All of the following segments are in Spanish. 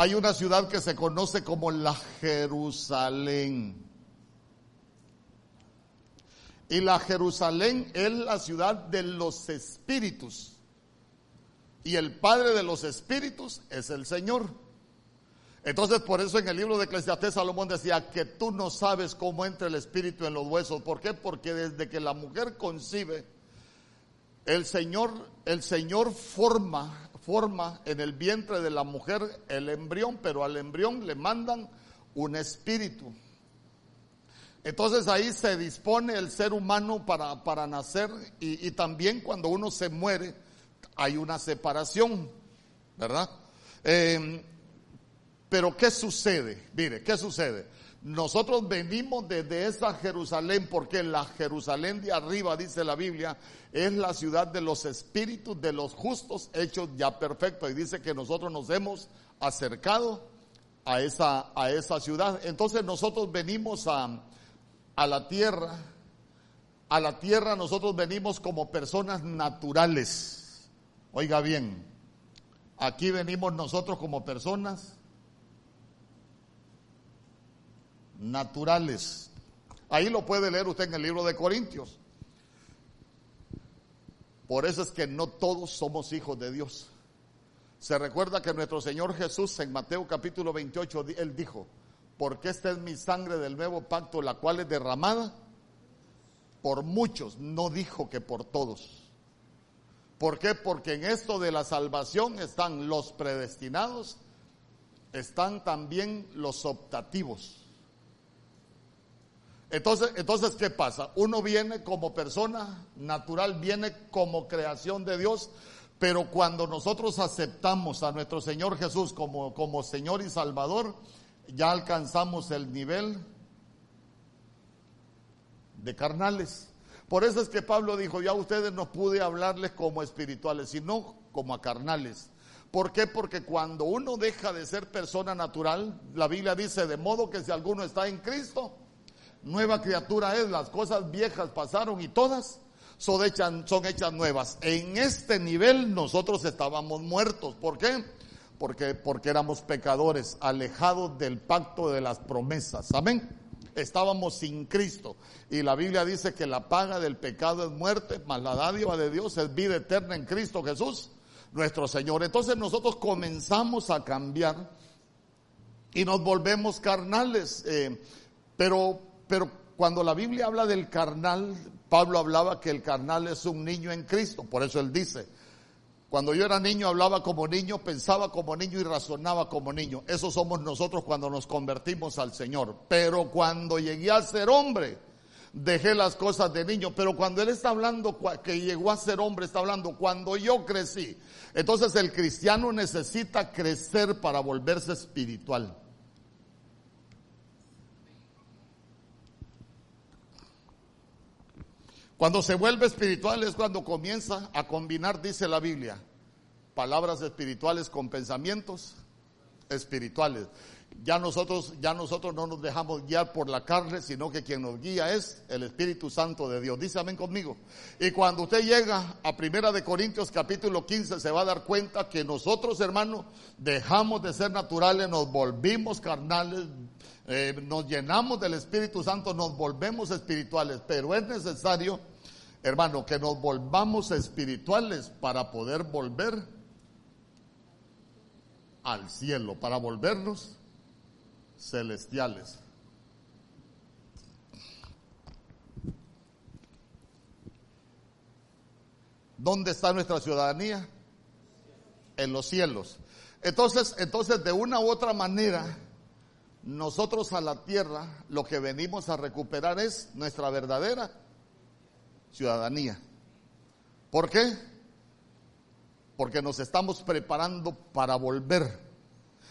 hay una ciudad que se conoce como la Jerusalén. Y la Jerusalén es la ciudad de los espíritus. Y el Padre de los espíritus es el Señor. Entonces, por eso en el libro de Eclesiastés Salomón decía que tú no sabes cómo entra el espíritu en los huesos. ¿Por qué? Porque desde que la mujer concibe, el Señor, el Señor forma, forma en el vientre de la mujer el embrión, pero al embrión le mandan un espíritu. Entonces ahí se dispone el ser humano para, para nacer y, y, también cuando uno se muere hay una separación, ¿verdad? Eh, pero ¿qué sucede? Mire, ¿qué sucede? Nosotros venimos desde esa Jerusalén porque la Jerusalén de arriba, dice la Biblia, es la ciudad de los espíritus de los justos hechos ya perfectos. Y dice que nosotros nos hemos acercado a esa, a esa ciudad. Entonces nosotros venimos a, a la tierra, a la tierra nosotros venimos como personas naturales. Oiga bien, aquí venimos nosotros como personas naturales. Ahí lo puede leer usted en el libro de Corintios. Por eso es que no todos somos hijos de Dios. Se recuerda que nuestro Señor Jesús en Mateo capítulo 28, Él dijo, porque esta es mi sangre del nuevo pacto, la cual es derramada por muchos, no dijo que por todos. ¿Por qué? Porque en esto de la salvación están los predestinados, están también los optativos. Entonces, entonces, ¿qué pasa? Uno viene como persona natural, viene como creación de Dios, pero cuando nosotros aceptamos a nuestro Señor Jesús como, como Señor y Salvador, ya alcanzamos el nivel de carnales. Por eso es que Pablo dijo, ya ustedes no pude hablarles como espirituales, sino como a carnales. ¿Por qué? Porque cuando uno deja de ser persona natural, la Biblia dice, de modo que si alguno está en Cristo, nueva criatura es, las cosas viejas pasaron y todas son hechas, son hechas nuevas. En este nivel nosotros estábamos muertos. ¿Por qué? Porque, porque éramos pecadores, alejados del pacto de las promesas. Amén estábamos sin Cristo. Y la Biblia dice que la paga del pecado es muerte, mas la dádiva de Dios es vida eterna en Cristo Jesús, nuestro Señor. Entonces nosotros comenzamos a cambiar y nos volvemos carnales. Eh, pero, pero cuando la Biblia habla del carnal, Pablo hablaba que el carnal es un niño en Cristo. Por eso él dice, cuando yo era niño hablaba como niño, pensaba como niño y razonaba como niño. Eso somos nosotros cuando nos convertimos al Señor. Pero cuando llegué a ser hombre, dejé las cosas de niño. Pero cuando Él está hablando que llegó a ser hombre, está hablando cuando yo crecí. Entonces el cristiano necesita crecer para volverse espiritual. Cuando se vuelve espiritual es cuando comienza a combinar, dice la Biblia, palabras espirituales con pensamientos espirituales. Ya nosotros, ya nosotros no nos dejamos guiar por la carne, sino que quien nos guía es el Espíritu Santo de Dios. Dice amén conmigo. Y cuando usted llega a Primera de Corintios capítulo 15, se va a dar cuenta que nosotros, hermanos, dejamos de ser naturales, nos volvimos carnales, eh, nos llenamos del Espíritu Santo, nos volvemos espirituales, pero es necesario Hermano, que nos volvamos espirituales para poder volver al cielo, para volvernos celestiales. ¿Dónde está nuestra ciudadanía? En los cielos. Entonces, entonces de una u otra manera, nosotros a la tierra lo que venimos a recuperar es nuestra verdadera ciudadanía. ¿Por qué? Porque nos estamos preparando para volver.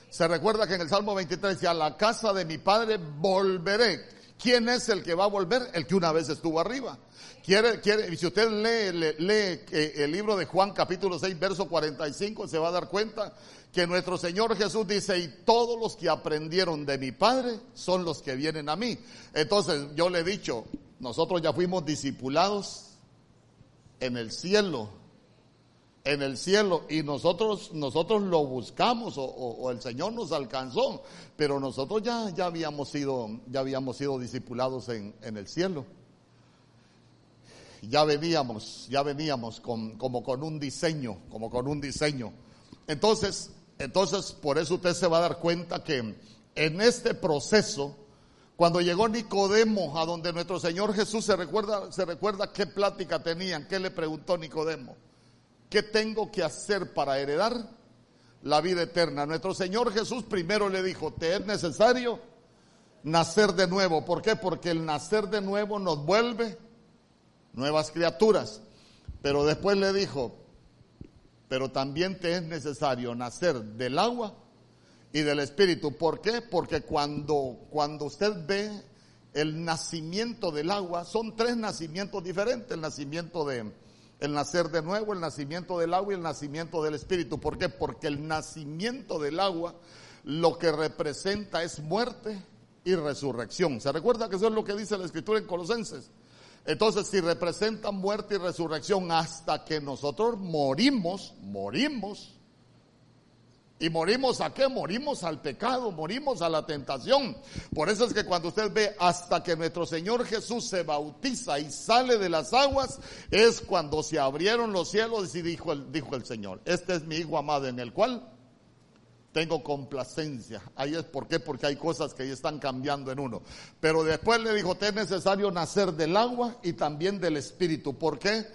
Se recuerda que en el Salmo 23 dice, a la casa de mi padre volveré. ¿Quién es el que va a volver? El que una vez estuvo arriba. Quiere, quiere, si usted lee, lee, eh, el libro de Juan capítulo 6 verso 45, se va a dar cuenta que nuestro Señor Jesús dice, y todos los que aprendieron de mi Padre son los que vienen a mí. Entonces yo le he dicho, nosotros ya fuimos discipulados en el cielo. en el cielo y nosotros nosotros lo buscamos o, el Señor nos alcanzó, pero nosotros ya, ya habíamos sido ya habíamos sido discipulados en, en el cielo. Ya veníamos, ya veníamos con, como con un diseño, como con un diseño. Entonces, entonces por eso usted se va a dar cuenta que en este proceso cuando llegó Nicodemo a donde nuestro Señor Jesús se recuerda, se recuerda qué plática tenían, qué le preguntó Nicodemo. ¿Qué tengo que hacer para heredar la vida eterna? Nuestro Señor Jesús primero le dijo, te es necesario nacer de nuevo. ¿Por qué? Porque el nacer de nuevo nos vuelve nuevas criaturas. Pero después le dijo, pero también te es necesario nacer del agua y del espíritu. ¿Por qué? Porque cuando, cuando usted ve el nacimiento del agua, son tres nacimientos diferentes. El nacimiento de, el nacer de nuevo, el nacimiento del agua y el nacimiento del espíritu. ¿Por qué? Porque el nacimiento del agua lo que representa es muerte y resurrección. ¿Se recuerda que eso es lo que dice la escritura en Colosenses? Entonces, si representa muerte y resurrección hasta que nosotros morimos, morimos, ¿Y morimos a qué? Morimos al pecado, morimos a la tentación. Por eso es que cuando usted ve hasta que nuestro Señor Jesús se bautiza y sale de las aguas, es cuando se abrieron los cielos y dijo el, dijo el Señor, este es mi Hijo amado en el cual tengo complacencia. Ahí es por qué, porque hay cosas que ya están cambiando en uno. Pero después le dijo, te es necesario nacer del agua y también del Espíritu. ¿Por qué?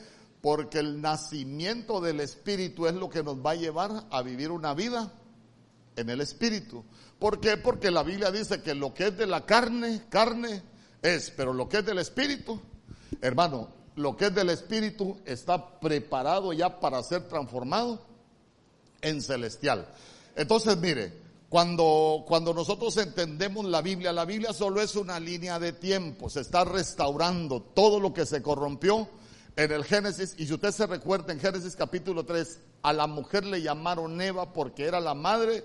Porque el nacimiento del Espíritu es lo que nos va a llevar a vivir una vida en el Espíritu. ¿Por qué? Porque la Biblia dice que lo que es de la carne, carne es, pero lo que es del Espíritu, hermano, lo que es del Espíritu está preparado ya para ser transformado en celestial. Entonces, mire, cuando, cuando nosotros entendemos la Biblia, la Biblia solo es una línea de tiempo, se está restaurando todo lo que se corrompió en el Génesis, y si usted se recuerda en Génesis capítulo 3, a la mujer le llamaron Eva porque era la madre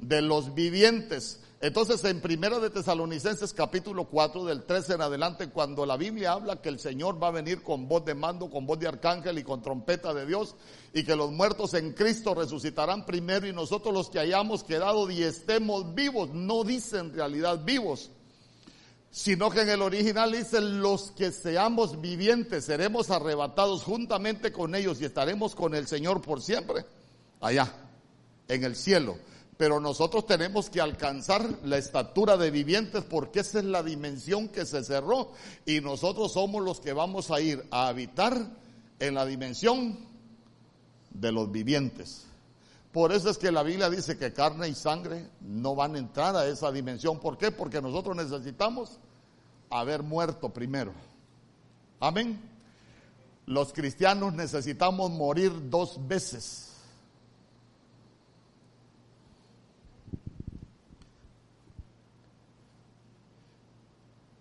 de los vivientes. Entonces en Primera de Tesalonicenses capítulo 4 del 13 en adelante cuando la Biblia habla que el Señor va a venir con voz de mando, con voz de arcángel y con trompeta de Dios y que los muertos en Cristo resucitarán primero y nosotros los que hayamos quedado y estemos vivos, no dice en realidad vivos, sino que en el original dice los que seamos vivientes seremos arrebatados juntamente con ellos y estaremos con el Señor por siempre, allá, en el cielo. Pero nosotros tenemos que alcanzar la estatura de vivientes porque esa es la dimensión que se cerró y nosotros somos los que vamos a ir a habitar en la dimensión de los vivientes. Por eso es que la Biblia dice que carne y sangre no van a entrar a esa dimensión. ¿Por qué? Porque nosotros necesitamos haber muerto primero. Amén. Los cristianos necesitamos morir dos veces.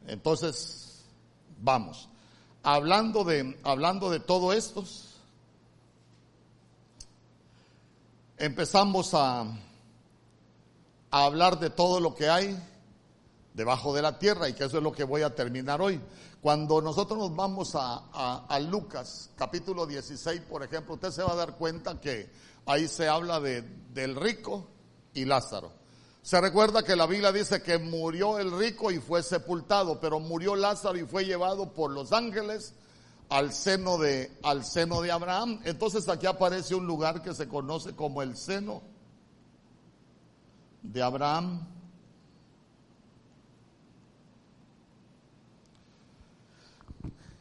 Entonces, vamos. Hablando de, hablando de todo esto, empezamos a, hablar de todo lo que hay debajo de la tierra y que eso es lo que voy a terminar hoy. Cuando nosotros nos vamos a, Lucas capítulo 16, por ejemplo, usted se va a dar cuenta que ahí se habla de, del rico y Lázaro. Se recuerda que la Biblia dice que murió el rico y fue sepultado, pero murió Lázaro y fue llevado por los ángeles al seno de, al seno de Abraham. Entonces aquí aparece un lugar que se conoce como el seno de Abraham.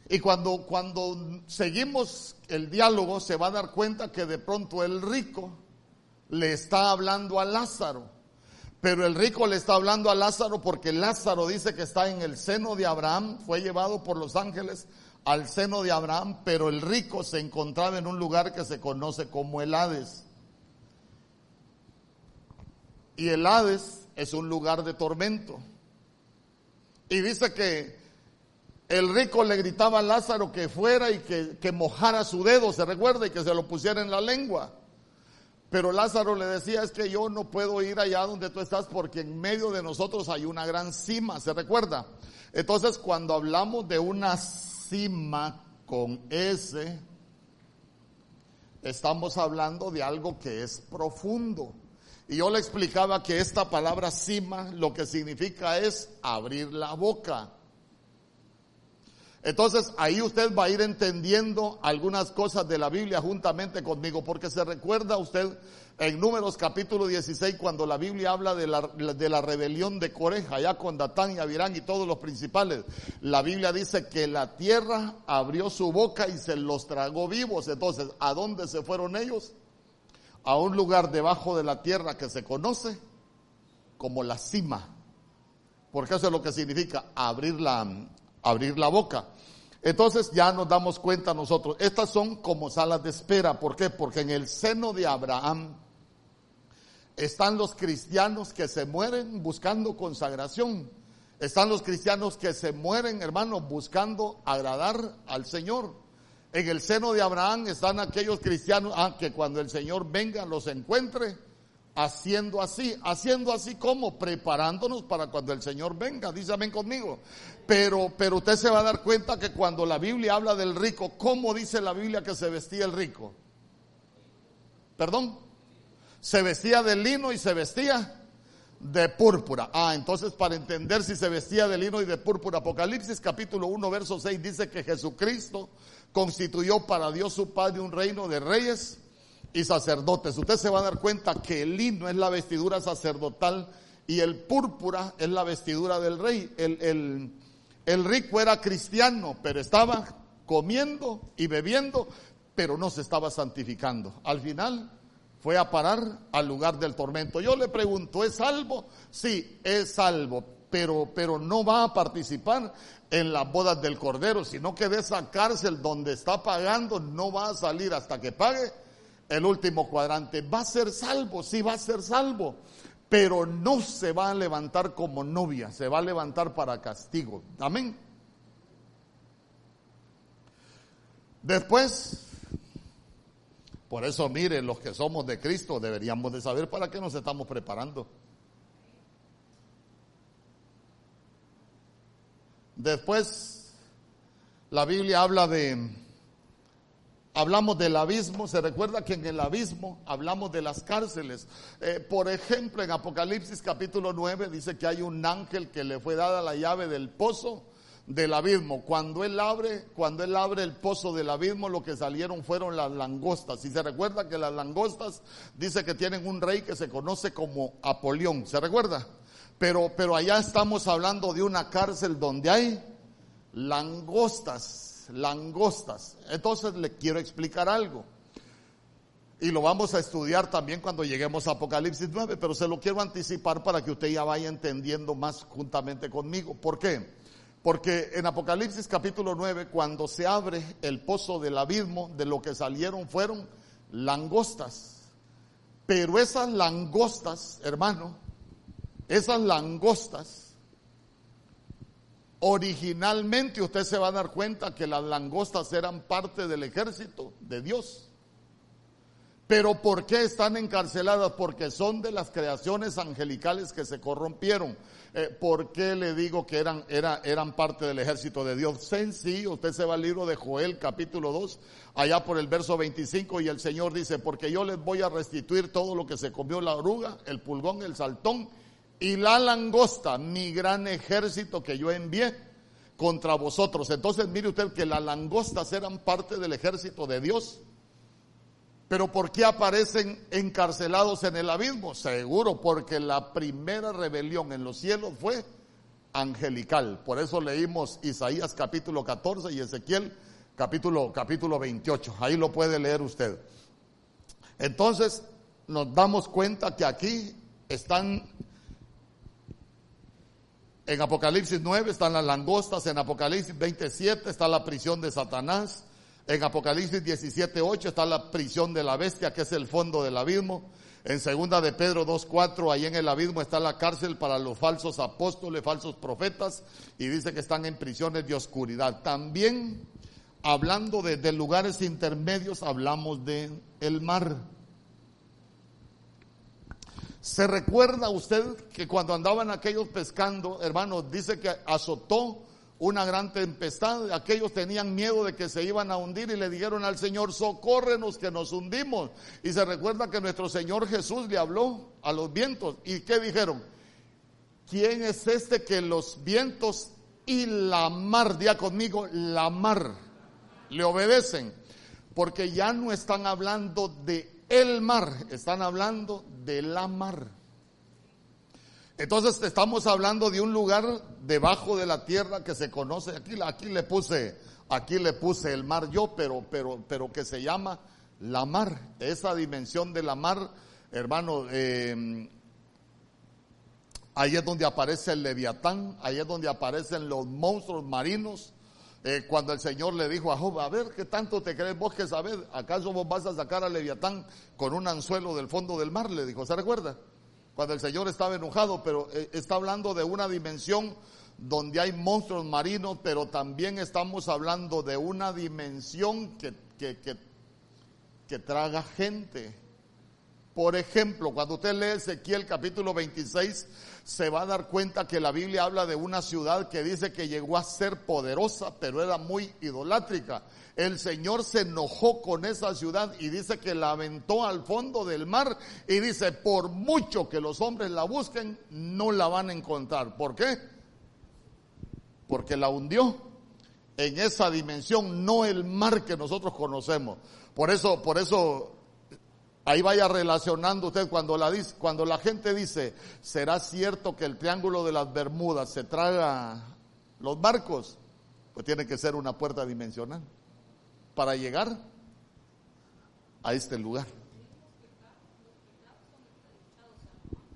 Y cuando, cuando seguimos el diálogo se va a dar cuenta que de pronto el rico le está hablando a Lázaro. Pero el rico le está hablando a Lázaro porque Lázaro dice que está en el seno de Abraham, fue llevado por los ángeles al seno de Abraham, pero el rico se encontraba en un lugar que se conoce como el Hades. Y el Hades es un lugar de tormento. Y dice que el rico le gritaba a Lázaro que fuera y que, mojara su dedo, se recuerda, y que se lo pusiera en la lengua. Pero Lázaro le decía, es que yo no puedo ir allá donde tú estás porque en medio de nosotros hay una gran cima, ¿se recuerda? Entonces cuando hablamos de una cima con S, estamos hablando de algo que es profundo. Y yo le explicaba que esta palabra cima lo que significa es abrir la boca. Entonces ahí usted va a ir entendiendo algunas cosas de la Biblia juntamente conmigo, porque se recuerda usted en Números capítulo 16 cuando la Biblia habla de la, rebelión de Coreja, allá con Datán y Abirán y todos los principales. La Biblia dice que la tierra abrió su boca y se los tragó vivos. Entonces, ¿a dónde se fueron ellos? A un lugar debajo de la tierra que se conoce como la cima. Porque eso es lo que significa abrir la boca. Entonces ya nos damos cuenta nosotros, estas son como salas de espera. ¿Por qué? Porque en el seno de Abraham están los cristianos que se mueren buscando consagración. Están los cristianos que se mueren, hermanos, buscando agradar al Señor. En el seno de Abraham están aquellos cristianos ah, que cuando el Señor venga los encuentre haciendo así, haciendo así como preparándonos para cuando el Señor venga, dice amén conmigo. Pero, pero usted se va a dar cuenta que cuando la Biblia habla del rico, ¿cómo dice la Biblia que se vestía el rico? Perdón, se vestía de lino y se vestía de púrpura. Ah, entonces para entender si se vestía de lino y de púrpura, Apocalipsis capítulo 1, verso 6 dice que Jesucristo constituyó para Dios su Padre un reino de reyes y sacerdotes. Usted se va a dar cuenta que el lino es la vestidura sacerdotal y el púrpura es la vestidura del rey. El, el rico era cristiano, pero estaba comiendo y bebiendo, pero no se estaba santificando. Al final fue a parar al lugar del tormento. Yo le pregunto, ¿es salvo? Sí, es salvo, pero, pero no va a participar en las bodas del Cordero, sino que de esa cárcel donde está pagando no va a salir hasta que pague el último cuadrante. Va a ser salvo, sí va a ser salvo, pero no se va a levantar como novia, se va a levantar para castigo. Amén. Después, por eso miren, los que somos de Cristo deberíamos de saber para qué nos estamos preparando. Después, la Biblia habla de Hablamos del abismo, se recuerda que en el abismo hablamos de las cárceles. Eh, por ejemplo, en Apocalipsis capítulo 9 dice que hay un ángel que le fue dada la llave del pozo del abismo. Cuando él abre, cuando él abre el pozo del abismo, lo que salieron fueron las langostas. Y se recuerda que las langostas dice que tienen un rey que se conoce como Apolión. ¿Se recuerda? Pero, pero allá estamos hablando de una cárcel donde hay langostas langostas. Entonces le quiero explicar algo. Y lo vamos a estudiar también cuando lleguemos a Apocalipsis 9, pero se lo quiero anticipar para que usted ya vaya entendiendo más juntamente conmigo. ¿Por qué? Porque en Apocalipsis capítulo 9, cuando se abre el pozo del abismo, de lo que salieron fueron langostas. Pero esas langostas, hermano, esas langostas Originalmente usted se va a dar cuenta que las langostas eran parte del ejército de Dios. Pero ¿por qué están encarceladas? Porque son de las creaciones angelicales que se corrompieron. Eh, ¿Por qué le digo que eran, eran parte del ejército de Dios? Sencillo, usted se va al libro de Joel capítulo 2, allá por el verso 25 y el Señor dice, porque yo les voy a restituir todo lo que se comió la oruga, el pulgón, el saltón y la langosta, mi gran ejército que yo envié contra vosotros. Entonces mire usted que las langostas eran parte del ejército de Dios. Pero ¿por qué aparecen encarcelados en el abismo? Seguro, porque la primera rebelión en los cielos fue angelical. Por eso leímos Isaías capítulo 14 y Ezequiel capítulo, capítulo 28. Ahí lo puede leer usted. Entonces nos damos cuenta que aquí están en Apocalipsis 9 están las langostas, en Apocalipsis 27 está la prisión de Satanás, en Apocalipsis 17, 8 está la prisión de la bestia, que es el fondo del abismo. En segunda de Pedro 2.4, ahí en el abismo está la cárcel para los falsos apóstoles, falsos profetas, y dice que están en prisiones de oscuridad. También, hablando de, de lugares intermedios, hablamos de el mar. ¿Se recuerda usted que cuando andaban aquellos pescando, hermanos, dice que azotó una gran tempestad. Aquellos tenían miedo de que se iban a hundir y le dijeron al Señor, socórrenos que nos hundimos. Y se recuerda que nuestro Señor Jesús le habló a los vientos. ¿Y qué dijeron? ¿Quién es este que los vientos y la mar, día conmigo, la mar, le obedecen? Porque ya no están hablando de el mar, están hablando de la mar. Entonces estamos hablando de un lugar debajo de la tierra que se conoce, aquí, aquí le puse, aquí le puse el mar yo, pero, pero, pero que se llama la mar. Esa dimensión de la mar, hermano, eh, ahí es donde aparece el leviatán, ahí es donde aparecen los monstruos marinos. Eh, cuando el Señor le dijo a Job, a ver, ¿qué tanto te crees vos que sabes? ¿Acaso vos vas a sacar al leviatán con un anzuelo del fondo del mar? Le dijo, ¿se recuerda? cuando el Señor estaba enojado, pero eh, está hablando de una dimensión donde hay monstruos marinos, pero también estamos hablando de una dimensión que, que, que, traga gente. Por ejemplo, cuando usted lee Ezequiel capítulo 26, se va a dar cuenta que la Biblia habla de una ciudad que dice que llegó a ser poderosa, pero era muy idolátrica el Señor se enojó con esa ciudad y dice que la aventó al fondo del mar y dice, por mucho que los hombres la busquen, no la van a encontrar. ¿Por qué? Porque la hundió en esa dimensión, no el mar que nosotros conocemos. Por eso, por eso, ahí vaya relacionando usted cuando la, cuando la gente dice, ¿será cierto que el triángulo de las Bermudas se traga los barcos? Pues tiene que ser una puerta dimensional para llegar a este lugar.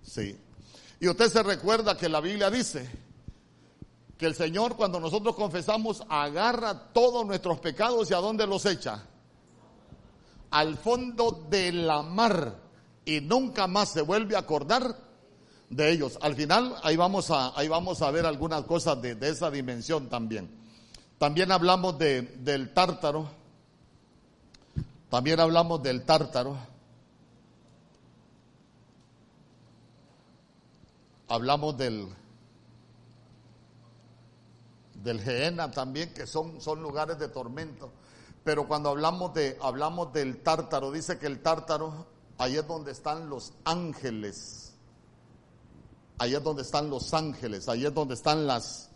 Sí. Y usted se recuerda que la Biblia dice que el Señor cuando nosotros confesamos agarra todos nuestros pecados y a dónde los echa? Al fondo de la mar y nunca más se vuelve a acordar de ellos. Al final ahí vamos a, ahí vamos a ver algunas cosas de, de esa dimensión también. También hablamos de, del tártaro también hablamos del tártaro. Hablamos del del Geena también, que son, son lugares de tormento. Pero cuando hablamos, de, hablamos del tártaro, dice que el tártaro, ahí es donde están los ángeles. Ahí es donde están los ángeles, ahí es donde están las,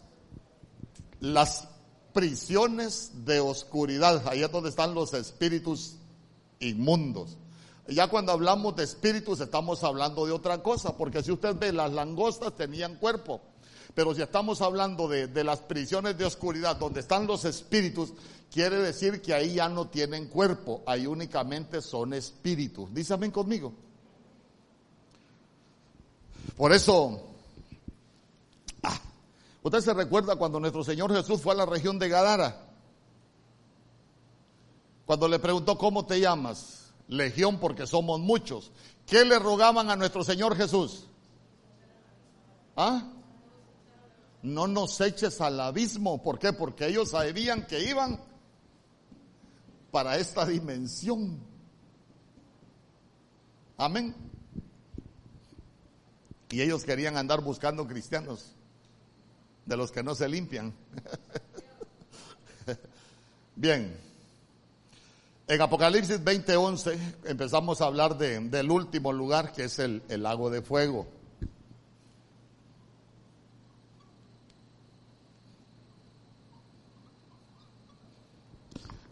las prisiones de oscuridad, ahí es donde están los espíritus inmundos. Ya cuando hablamos de espíritus estamos hablando de otra cosa, porque si usted ve, las langostas tenían cuerpo, pero si estamos hablando de, de las prisiones de oscuridad, donde están los espíritus, quiere decir que ahí ya no tienen cuerpo, ahí únicamente son espíritus. Dísame conmigo. Por eso, ah, usted se recuerda cuando nuestro Señor Jesús fue a la región de Gadara. Cuando le preguntó, ¿cómo te llamas? Legión porque somos muchos. ¿Qué le rogaban a nuestro Señor Jesús? ¿Ah? No nos eches al abismo. ¿Por qué? Porque ellos sabían que iban para esta dimensión. Amén. Y ellos querían andar buscando cristianos, de los que no se limpian. Bien. En Apocalipsis 20:11 empezamos a hablar de, del último lugar que es el, el lago de fuego.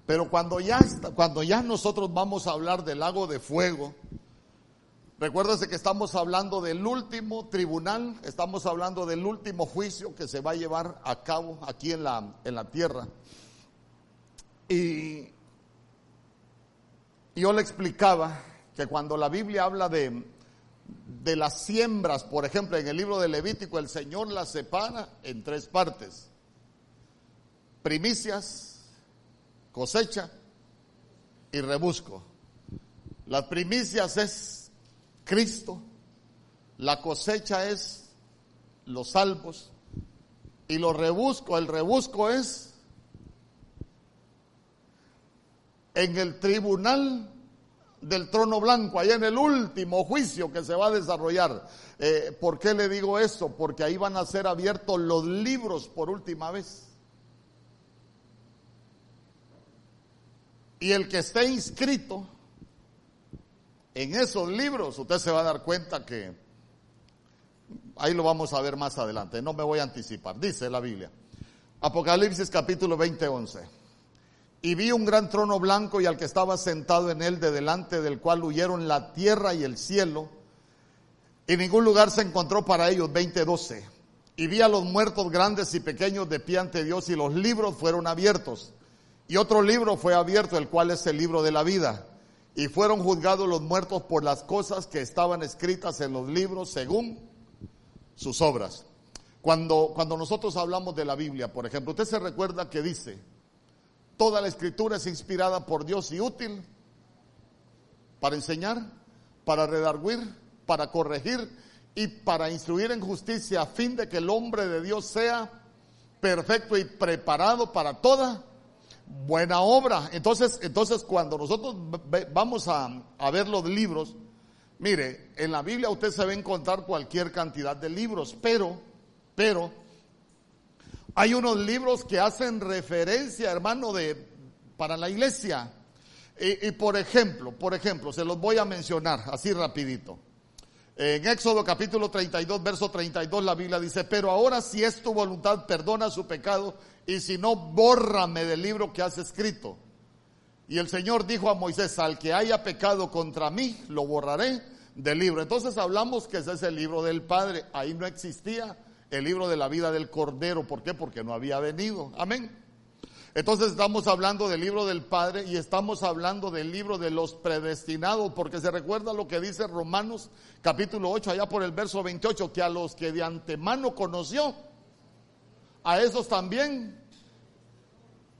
Pero cuando ya, cuando ya nosotros vamos a hablar del lago de fuego, recuérdese que estamos hablando del último tribunal, estamos hablando del último juicio que se va a llevar a cabo aquí en la, en la tierra. Y yo le explicaba que cuando la Biblia habla de, de las siembras, por ejemplo, en el libro de Levítico, el Señor las separa en tres partes. Primicias, cosecha y rebusco. Las primicias es Cristo, la cosecha es los salvos y lo rebusco, el rebusco es en el tribunal del trono blanco, allá en el último juicio que se va a desarrollar. Eh, ¿Por qué le digo eso? Porque ahí van a ser abiertos los libros por última vez. Y el que esté inscrito en esos libros, usted se va a dar cuenta que ahí lo vamos a ver más adelante, no me voy a anticipar, dice la Biblia. Apocalipsis capítulo 20, 11. Y vi un gran trono blanco y al que estaba sentado en él, de delante del cual huyeron la tierra y el cielo, y ningún lugar se encontró para ellos, 20:12. Y vi a los muertos grandes y pequeños de pie ante Dios y los libros fueron abiertos. Y otro libro fue abierto, el cual es el libro de la vida. Y fueron juzgados los muertos por las cosas que estaban escritas en los libros según sus obras. Cuando, cuando nosotros hablamos de la Biblia, por ejemplo, usted se recuerda que dice, toda la escritura es inspirada por Dios y útil para enseñar, para redarguir, para corregir y para instruir en justicia a fin de que el hombre de Dios sea perfecto y preparado para toda buena obra. Entonces, entonces cuando nosotros vamos a, a ver los libros, mire, en la Biblia usted se va a encontrar cualquier cantidad de libros, pero pero hay unos libros que hacen referencia, hermano, de, para la iglesia. Y, por ejemplo, por ejemplo, se los voy a mencionar así rapidito. En Éxodo capítulo 32, verso 32, la Biblia dice, pero ahora si es tu voluntad, perdona su pecado, y si no, bórrame del libro que has escrito. Y el Señor dijo a Moisés, al que haya pecado contra mí, lo borraré del libro. Entonces hablamos que ese es el libro del Padre. Ahí no existía el libro de la vida del Cordero. ¿Por qué? Porque no había venido. Amén. Entonces estamos hablando del libro del Padre y estamos hablando del libro de los predestinados, porque se recuerda lo que dice Romanos capítulo 8, allá por el verso 28, que a los que de antemano conoció, a esos también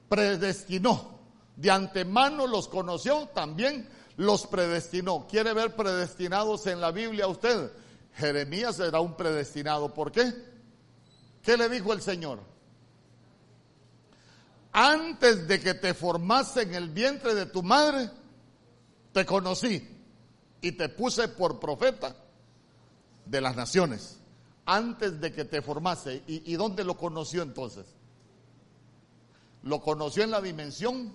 predestinó. De antemano los conoció, también los predestinó. ¿Quiere ver predestinados en la Biblia usted? Jeremías era un predestinado. ¿Por qué? ¿Qué le dijo el Señor? Antes de que te formase en el vientre de tu madre, te conocí y te puse por profeta de las naciones. Antes de que te formase. ¿Y, dónde lo conoció entonces? Lo conoció en la dimensión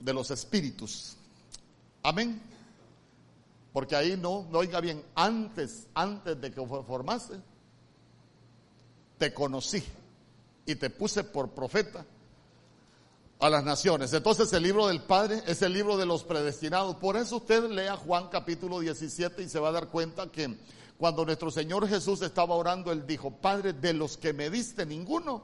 de los espíritus. Amén. Porque ahí no, no oiga bien, antes, antes de que formase, te conocí y te puse por profeta a las naciones. Entonces el libro del Padre es el libro de los predestinados. Por eso usted lea Juan capítulo 17 y se va a dar cuenta que cuando nuestro Señor Jesús estaba orando, Él dijo, Padre, de los que me diste ninguno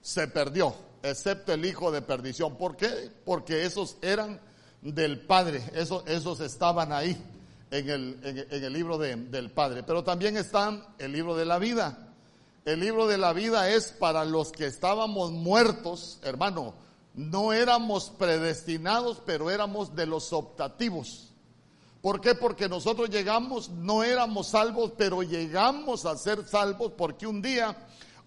se perdió, excepto el hijo de perdición. ¿Por qué? Porque esos eran del Padre, esos, esos estaban ahí en el, en, el libro del Padre. Pero también está el libro de la vida. El libro de la vida es para los que estábamos muertos, hermano. No éramos predestinados, pero éramos de los optativos. ¿Por qué? Porque nosotros llegamos, no éramos salvos, pero llegamos a ser salvos porque un día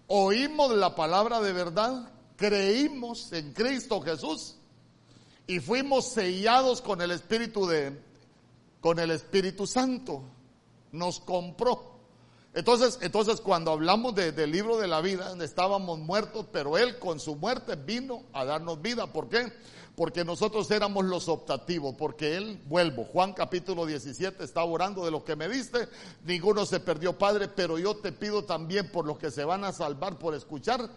oímos la palabra de verdad, creímos en Cristo Jesús y fuimos sellados con el Espíritu de, con el Espíritu Santo. Nos compró. Entonces, entonces cuando hablamos del libro de la vida, estábamos muertos, pero Él con su muerte vino a darnos vida. ¿Por qué? Porque nosotros éramos los optativos, porque Él, vuelvo, Juan capítulo 17 está orando de lo que me diste, ninguno se perdió, Padre, pero yo te pido también por los que se van a salvar por escuchar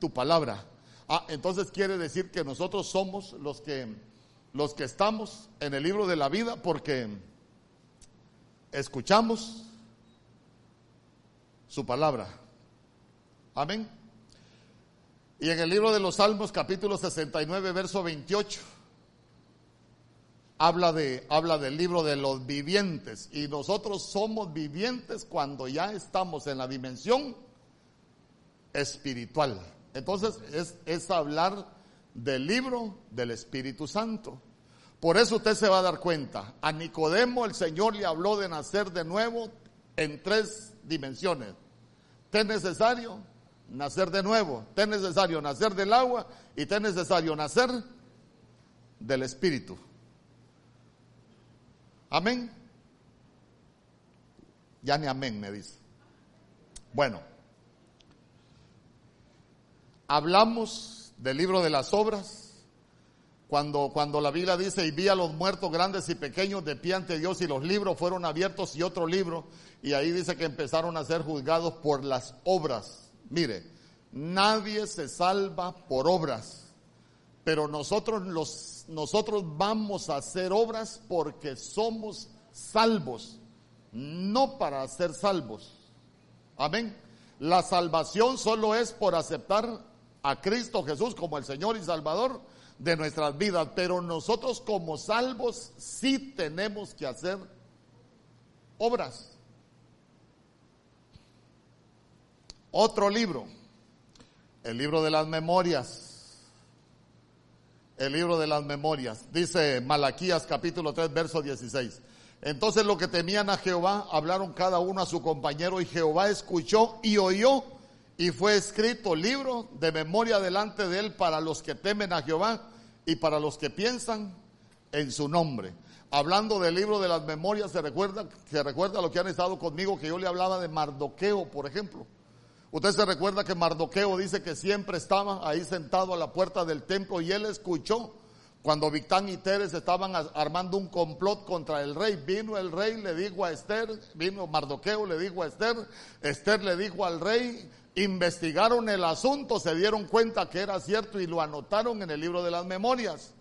tu palabra. Ah, entonces quiere decir que nosotros somos los que, los que estamos en el libro de la vida porque escuchamos su palabra. Amén. Y en el libro de los Salmos, capítulo 69, verso 28, habla, de, habla del libro de los vivientes. Y nosotros somos vivientes cuando ya estamos en la dimensión espiritual. Entonces es, es hablar del libro del Espíritu Santo. Por eso usted se va a dar cuenta. A Nicodemo el Señor le habló de nacer de nuevo en tres dimensiones. Te es necesario nacer de nuevo, te es necesario nacer del agua y te es necesario nacer del Espíritu. Amén. Ya ni amén me dice. Bueno, hablamos del libro de las obras Cuando, cuando la Biblia dice, y vi a los muertos grandes y pequeños de pie ante Dios y los libros fueron abiertos y otro libro, y ahí dice que empezaron a ser juzgados por las obras. Mire, nadie se salva por obras, pero nosotros, los, nosotros vamos a hacer obras porque somos salvos, no para ser salvos. Amén. La salvación solo es por aceptar a Cristo Jesús como el Señor y Salvador de nuestras vidas, pero nosotros como salvos sí tenemos que hacer obras. Otro libro, el libro de las memorias. El libro de las memorias. Dice Malaquías capítulo 3, verso 16. Entonces lo que temían a Jehová hablaron cada uno a su compañero y Jehová escuchó y oyó y fue escrito libro de memoria delante de él para los que temen a Jehová y para los que piensan en su nombre. Hablando del libro de las memorias, se recuerda, se recuerda lo que han estado conmigo, que yo le hablaba de Mardoqueo, por ejemplo. Usted se recuerda que Mardoqueo dice que siempre estaba ahí sentado a la puerta del templo y él escuchó cuando Victán y Teres estaban armando un complot contra el rey. Vino el rey, le dijo a Esther, vino Mardoqueo, le dijo a Esther, Esther le dijo al rey, investigaron el asunto, se dieron cuenta que era cierto y lo anotaron en el libro de las memorias.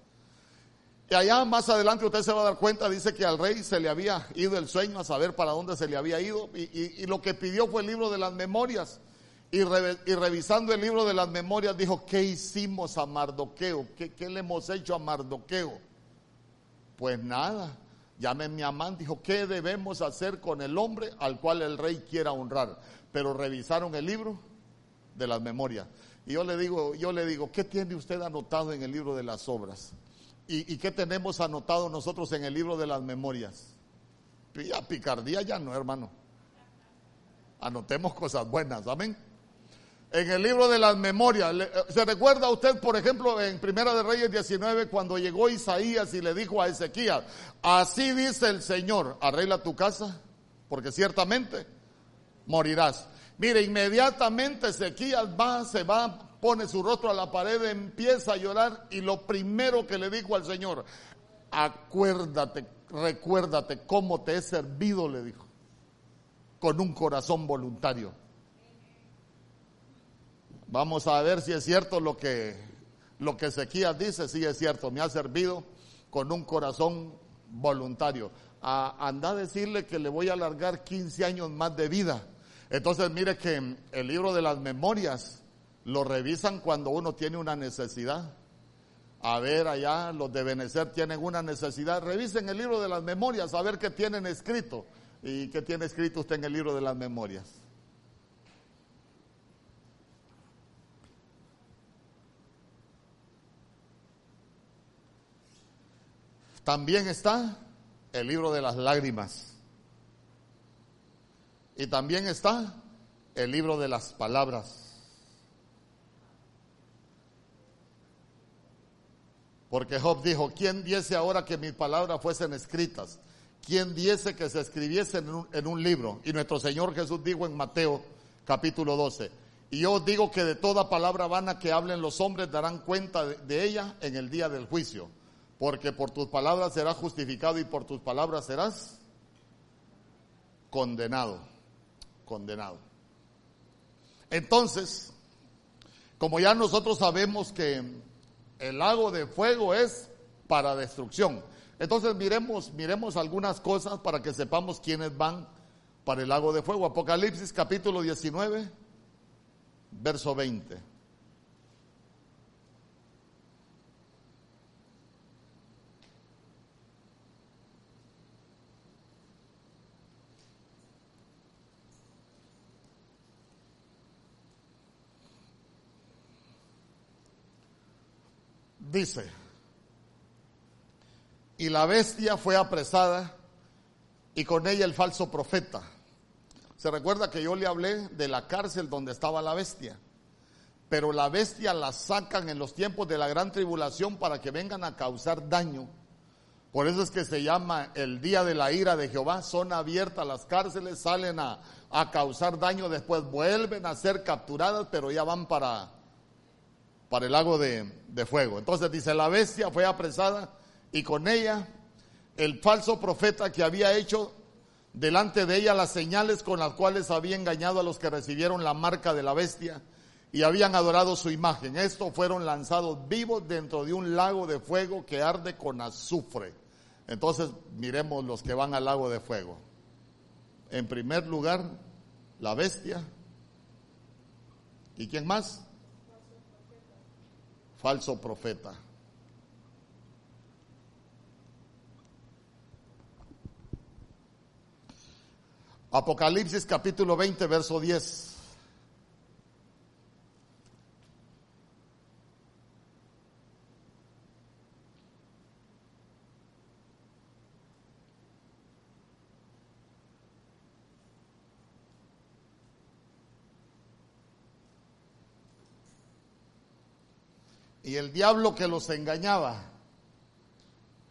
Y allá más adelante usted se va a dar cuenta, dice que al rey se le había ido el sueño a saber para dónde se le había ido y, lo que pidió fue el libro de las memorias. Y, revisando el libro de las memorias dijo, ¿qué hicimos a Mardoqueo? ¿Qué, ¿Qué, le hemos hecho a Mardoqueo? Pues nada, llamé mi amante, dijo, ¿qué debemos hacer con el hombre al cual el rey quiera honrar? pero revisaron el libro de las memorias. Y yo le digo, yo le digo, ¿qué tiene usted anotado en el libro de las obras? ¿Y, qué tenemos anotado nosotros en el libro de las memorias? Ya picardía ya no, hermano. Anotemos cosas buenas, amén. En el libro de las memorias, ¿se recuerda usted, por ejemplo, en Primera de Reyes 19, cuando llegó Isaías y le dijo a Ezequías, así dice el Señor, arregla tu casa, porque ciertamente morirás. Mire, inmediatamente Ezequías va, se va, pone su rostro a la pared, empieza a llorar y lo primero que le dijo al Señor, acuérdate, recuérdate cómo te he servido, le dijo, con un corazón voluntario. Vamos a ver si es cierto lo que, lo que Ezequías dice, si es cierto, me ha servido con un corazón voluntario. A, anda a decirle que le voy a alargar 15 años más de vida entonces mire que el libro de las memorias lo revisan cuando uno tiene una necesidad. A ver, allá los de Benecer tienen una necesidad. Revisen el libro de las memorias a ver qué tienen escrito. ¿Y qué tiene escrito usted en el libro de las memorias? También está el libro de las lágrimas. Y también está el libro de las palabras. Porque Job dijo, ¿quién diese ahora que mis palabras fuesen escritas? ¿Quién diese que se escribiesen en un, libro? Y nuestro Señor Jesús dijo en Mateo capítulo 12, y yo digo que de toda palabra vana que hablen los hombres darán cuenta de ella en el día del juicio, porque por tus palabras serás justificado y por tus palabras serás condenado condenado. Entonces, como ya nosotros sabemos que el lago de fuego es para destrucción, entonces miremos, miremos algunas cosas para que sepamos quiénes van para el lago de fuego. Apocalipsis capítulo 19, verso 20. Dice, y la bestia fue apresada y con ella el falso profeta. Se recuerda que yo le hablé de la cárcel donde estaba la bestia, pero la bestia la sacan en los tiempos de la gran tribulación para que vengan a causar daño. Por eso es que se llama el día de la ira de Jehová. Son abiertas las cárceles, salen a, a causar daño, después vuelven a ser capturadas, pero ya van para para el lago de, fuego. Entonces dice, la bestia fue apresada y con ella el falso profeta que había hecho delante de ella las señales con las cuales había engañado a los que recibieron la marca de la bestia y habían adorado su imagen. Estos fueron lanzados vivos dentro de un lago de fuego que arde con azufre. Entonces miremos los que van al lago de fuego. En primer lugar, la bestia. ¿Y quién más? Falso profeta. Apocalipsis capítulo 20, verso 10. Y el diablo que los engañaba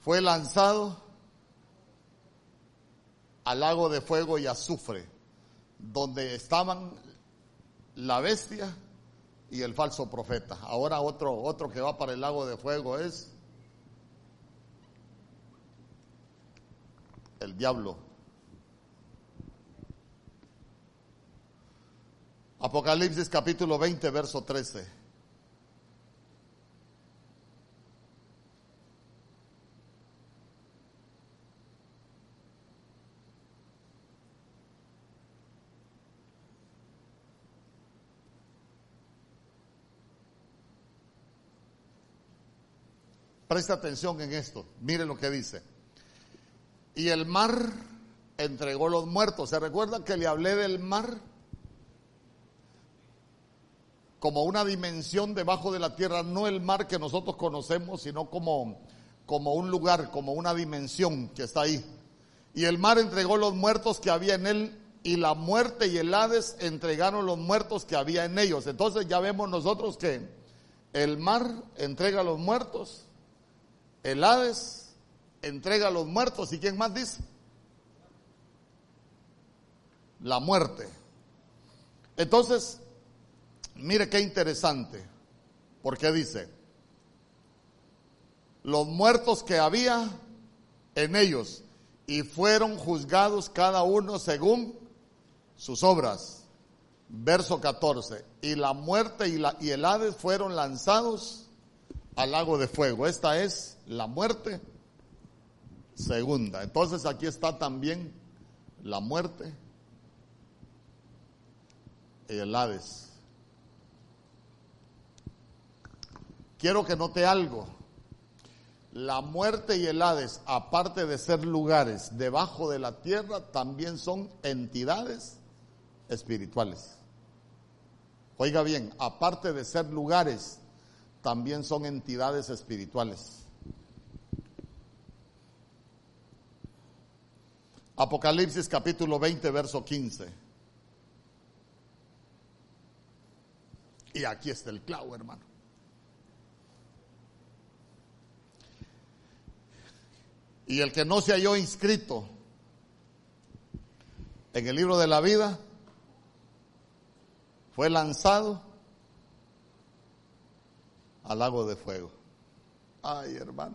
fue lanzado al lago de fuego y azufre, donde estaban la bestia y el falso profeta. Ahora otro, otro que va para el lago de fuego es el diablo. Apocalipsis capítulo 20, verso 13. Presta atención en esto. Mire lo que dice. Y el mar entregó los muertos. ¿Se recuerda que le hablé del mar? Como una dimensión debajo de la tierra, no el mar que nosotros conocemos, sino como, como un lugar, como una dimensión que está ahí. Y el mar entregó los muertos que había en él, y la muerte y el Hades entregaron los muertos que había en ellos. Entonces ya vemos nosotros que el mar entrega los muertos el Hades entrega a los muertos. ¿Y quién más dice? La muerte. Entonces, mire qué interesante. Porque dice, los muertos que había en ellos y fueron juzgados cada uno según sus obras. Verso 14. Y la muerte y, la, y el Hades fueron lanzados al lago de fuego. Esta es la muerte segunda. Entonces aquí está también la muerte y el Hades. Quiero que note algo. La muerte y el Hades, aparte de ser lugares debajo de la tierra, también son entidades espirituales. Oiga bien, aparte de ser lugares, también son entidades espirituales. Apocalipsis capítulo 20, verso 15. Y aquí está el clavo, hermano. Y el que no se halló inscrito en el libro de la vida fue lanzado al lago de fuego. Ay, hermano.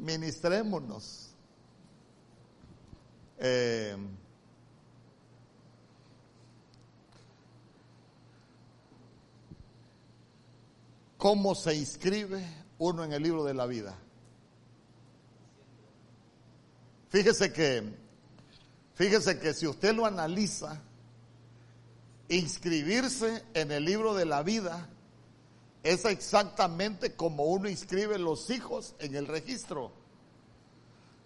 Ministrémonos. Eh, ¿Cómo se inscribe uno en el libro de la vida? Fíjese que, fíjese que si usted lo analiza, inscribirse en el libro de la vida es exactamente como uno inscribe los hijos en el registro.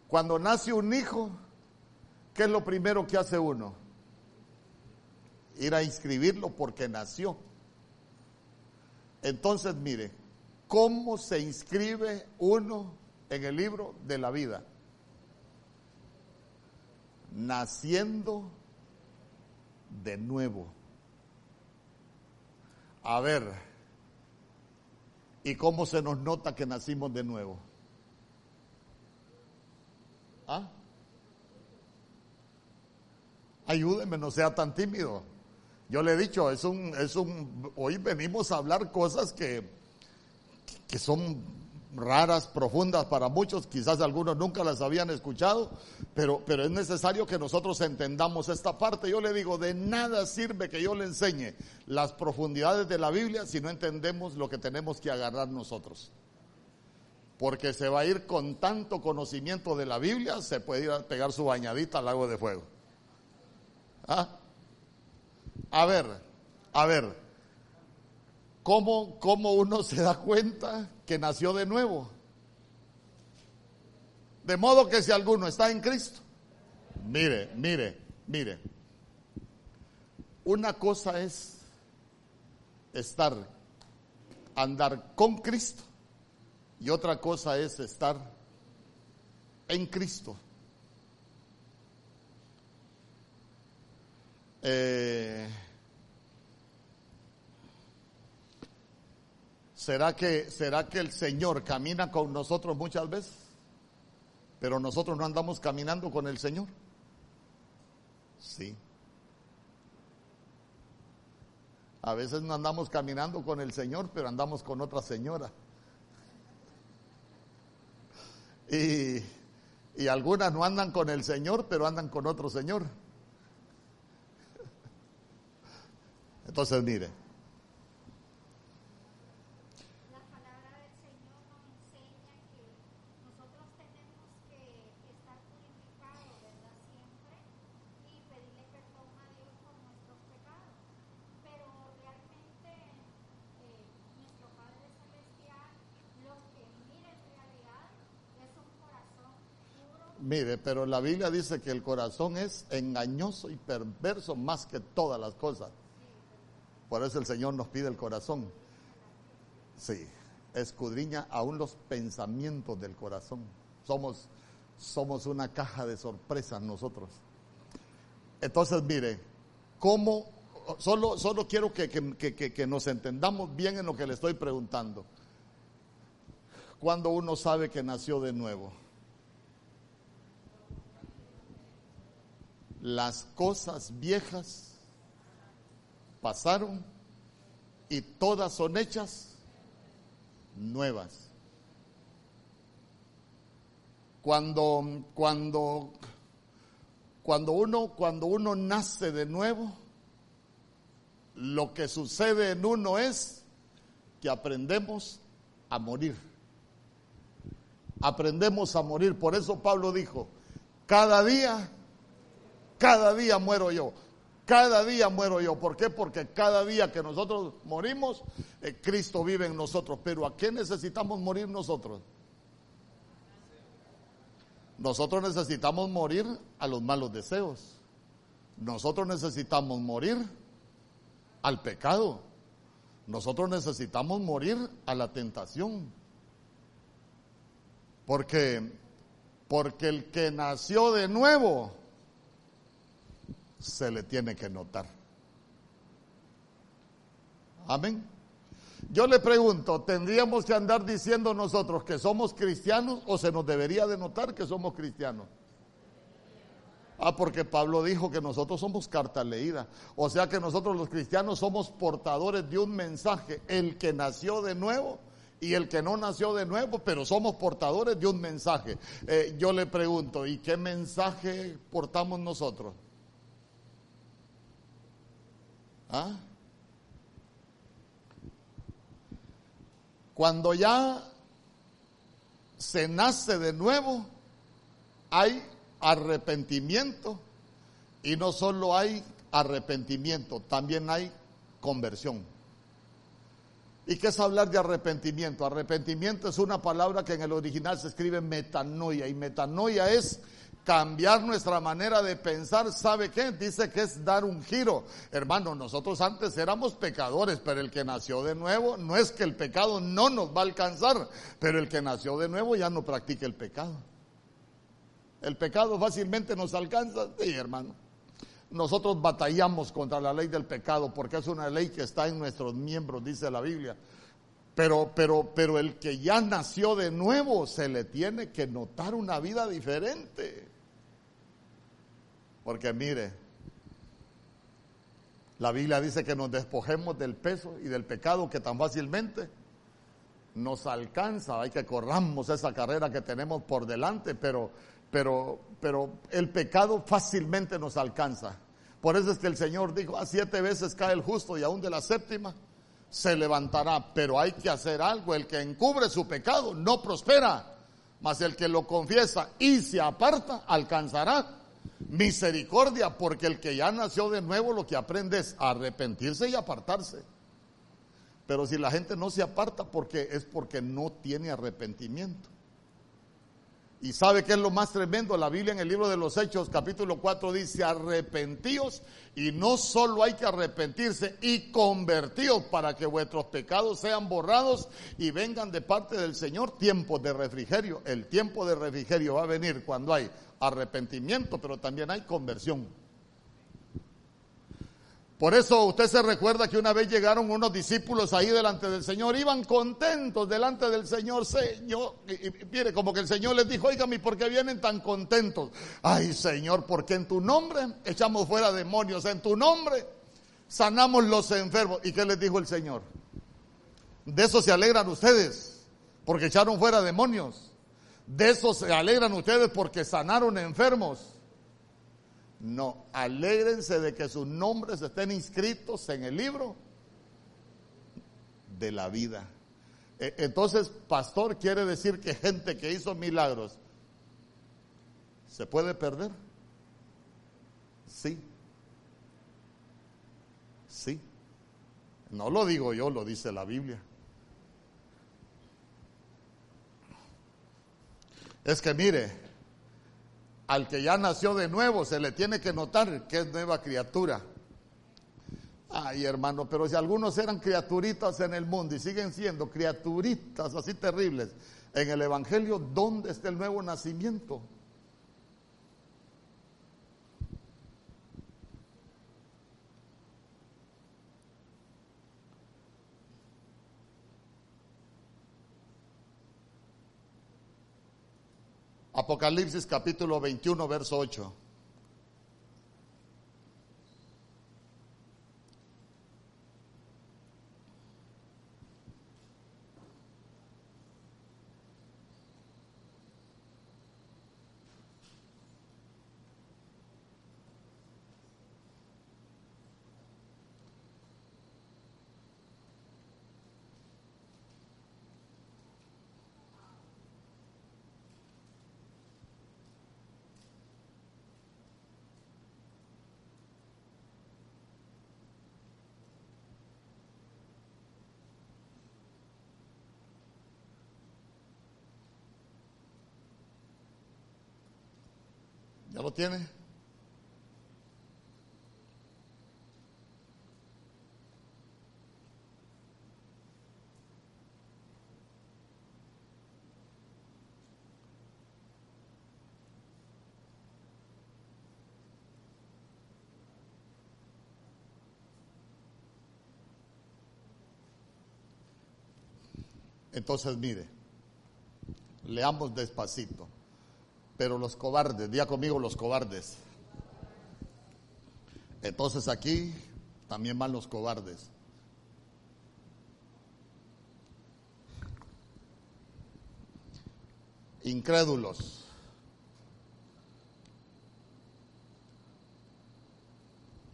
Cuando nace un hijo, ¿qué es lo primero que hace uno? Ir a inscribirlo porque nació. Entonces, mire, ¿cómo se inscribe uno en el libro de la vida? Naciendo de nuevo. A ver, ¿y cómo se nos nota que nacimos de nuevo? ¿Ah? Ayúdeme, no sea tan tímido. Yo le he dicho, es un, es un, hoy venimos a hablar cosas que, que son raras, profundas para muchos, quizás algunos nunca las habían escuchado, pero, pero es necesario que nosotros entendamos esta parte. Yo le digo, de nada sirve que yo le enseñe las profundidades de la Biblia si no entendemos lo que tenemos que agarrar nosotros. Porque se va a ir con tanto conocimiento de la Biblia, se puede ir a pegar su bañadita al lago de fuego. ¿Ah? A ver, a ver, ¿cómo, ¿cómo uno se da cuenta que nació de nuevo? De modo que si alguno está en Cristo, mire, mire, mire, una cosa es estar, andar con Cristo y otra cosa es estar en Cristo. Eh, ¿será, que, ¿Será que el Señor camina con nosotros muchas veces? Pero nosotros no andamos caminando con el Señor. Sí. A veces no andamos caminando con el Señor, pero andamos con otra señora. Y, y algunas no andan con el Señor, pero andan con otro Señor. Entonces, mire. La palabra del Señor nos enseña que nosotros tenemos que estar purificados, ¿verdad? Siempre y pedirle perdón a Dios por nuestros pecados. Pero realmente eh, nuestro Padre Celestial, lo que mira en realidad es un corazón puro. Mire, pero la Biblia dice que el corazón es engañoso y perverso más que todas las cosas. Por eso el Señor nos pide el corazón. Sí, escudriña aún los pensamientos del corazón. Somos, somos una caja de sorpresas nosotros. Entonces, mire, ¿cómo? Solo, solo quiero que, que, que, que nos entendamos bien en lo que le estoy preguntando. Cuando uno sabe que nació de nuevo. Las cosas viejas pasaron y todas son hechas nuevas. Cuando, cuando, cuando uno, cuando uno nace de nuevo, lo que sucede en uno es que aprendemos a morir. Aprendemos a morir. Por eso Pablo dijo, cada día, cada día muero yo. Cada día muero yo. ¿Por qué? Porque cada día que nosotros morimos, eh, Cristo vive en nosotros. Pero ¿a qué necesitamos morir nosotros? Nosotros necesitamos morir a los malos deseos. Nosotros necesitamos morir al pecado. Nosotros necesitamos morir a la tentación. Porque porque el que nació de nuevo se le tiene que notar. Amén. Yo le pregunto, ¿tendríamos que andar diciendo nosotros que somos cristianos o se nos debería de notar que somos cristianos? Ah, porque Pablo dijo que nosotros somos carta leída. O sea que nosotros los cristianos somos portadores de un mensaje. El que nació de nuevo y el que no nació de nuevo, pero somos portadores de un mensaje. Eh, yo le pregunto, ¿y qué mensaje portamos nosotros? ¿Ah? Cuando ya se nace de nuevo, hay arrepentimiento y no solo hay arrepentimiento, también hay conversión. ¿Y qué es hablar de arrepentimiento? Arrepentimiento es una palabra que en el original se escribe metanoia y metanoia es cambiar nuestra manera de pensar, ¿sabe qué? Dice que es dar un giro. Hermano, nosotros antes éramos pecadores, pero el que nació de nuevo, no es que el pecado no nos va a alcanzar, pero el que nació de nuevo ya no practica el pecado. El pecado fácilmente nos alcanza, sí, hermano. Nosotros batallamos contra la ley del pecado porque es una ley que está en nuestros miembros, dice la Biblia. Pero, pero, pero el que ya nació de nuevo se le tiene que notar una vida diferente. Porque mire, La Biblia dice que nos despojemos del peso y del pecado que tan fácilmente nos alcanza. Hay que corramos esa carrera que tenemos por delante, pero, pero, pero el pecado fácilmente nos alcanza. Por eso es que el Señor dijo, a siete veces cae el justo y aún de la séptima se levantará. Pero hay que hacer algo. El que encubre su pecado no prospera, mas el que lo confiesa y se aparta alcanzará misericordia, porque el que ya nació de nuevo lo que aprende es arrepentirse y apartarse. Pero si la gente no se aparta, porque es porque no tiene arrepentimiento. Y sabe que es lo más tremendo, la Biblia en el libro de los Hechos capítulo 4 dice, arrepentíos y no solo hay que arrepentirse y convertíos para que vuestros pecados sean borrados y vengan de parte del Señor tiempos de refrigerio. El tiempo de refrigerio va a venir cuando hay arrepentimiento, pero también hay conversión. Por eso usted se recuerda que una vez llegaron unos discípulos ahí delante del Señor, iban contentos delante del Señor, Señor, y, mire, como que el Señor les dijo, oigan, ¿y por qué vienen tan contentos? Ay, Señor, porque en tu nombre echamos fuera demonios, en tu nombre sanamos los enfermos. ¿Y qué les dijo el Señor? De eso se alegran ustedes, porque echaron fuera demonios. De eso se alegran ustedes porque sanaron enfermos. No, alégrense de que sus nombres estén inscritos en el libro de la vida. E, entonces, pastor quiere decir que gente que hizo milagros se puede perder. Sí. Sí. No lo digo yo, lo dice la Biblia. Es que mire, al que ya nació de nuevo se le tiene que notar que es nueva criatura. Ay, hermano, pero si algunos eran criaturitas en el mundo y siguen siendo criaturitas así terribles en el Evangelio, ¿dónde está el nuevo nacimiento? Apocalipsis capítulo 21, verso 8. ¿Ya lo tiene? Entonces, mire, leamos despacito pero los cobardes, día conmigo los cobardes. Entonces aquí también van los cobardes. Incrédulos.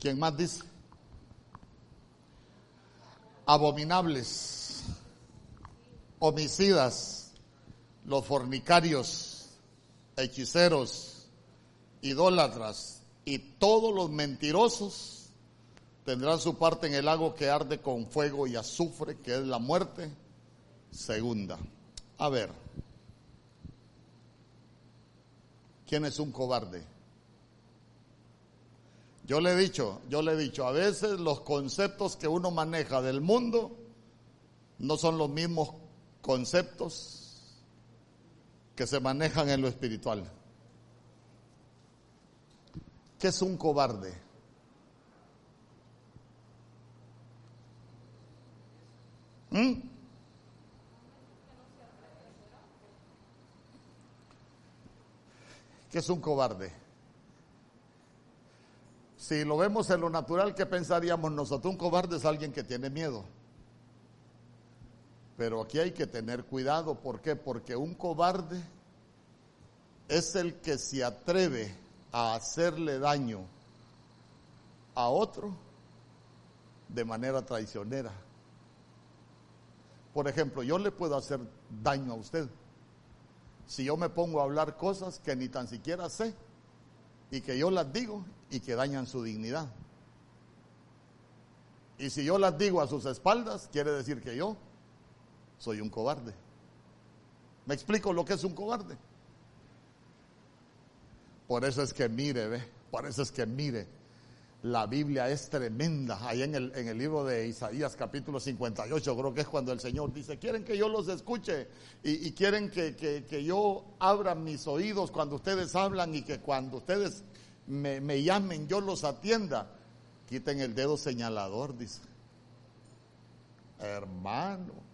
¿Quién más dice? Abominables, homicidas, los fornicarios hechiceros, idólatras y todos los mentirosos tendrán su parte en el lago que arde con fuego y azufre, que es la muerte segunda. A ver, ¿quién es un cobarde? Yo le he dicho, yo le he dicho, a veces los conceptos que uno maneja del mundo no son los mismos conceptos que se manejan en lo espiritual. ¿Qué es un cobarde? ¿Mm? ¿Qué es un cobarde? Si lo vemos en lo natural, ¿qué pensaríamos nosotros? Un cobarde es alguien que tiene miedo. Pero aquí hay que tener cuidado. ¿Por qué? Porque un cobarde es el que se atreve a hacerle daño a otro de manera traicionera. Por ejemplo, yo le puedo hacer daño a usted si yo me pongo a hablar cosas que ni tan siquiera sé y que yo las digo y que dañan su dignidad. Y si yo las digo a sus espaldas, quiere decir que yo soy un cobarde. ¿Me explico lo que es un cobarde? Por eso es que mire, ve, por eso es que mire, la Biblia es tremenda. Ahí en el, en el libro de Isaías capítulo 58 creo que es cuando el Señor dice, quieren que yo los escuche y, quieren que, que, yo abra mis oídos cuando ustedes hablan y que cuando ustedes me, me llamen yo los atienda. Quiten el dedo señalador, dice. Hermano.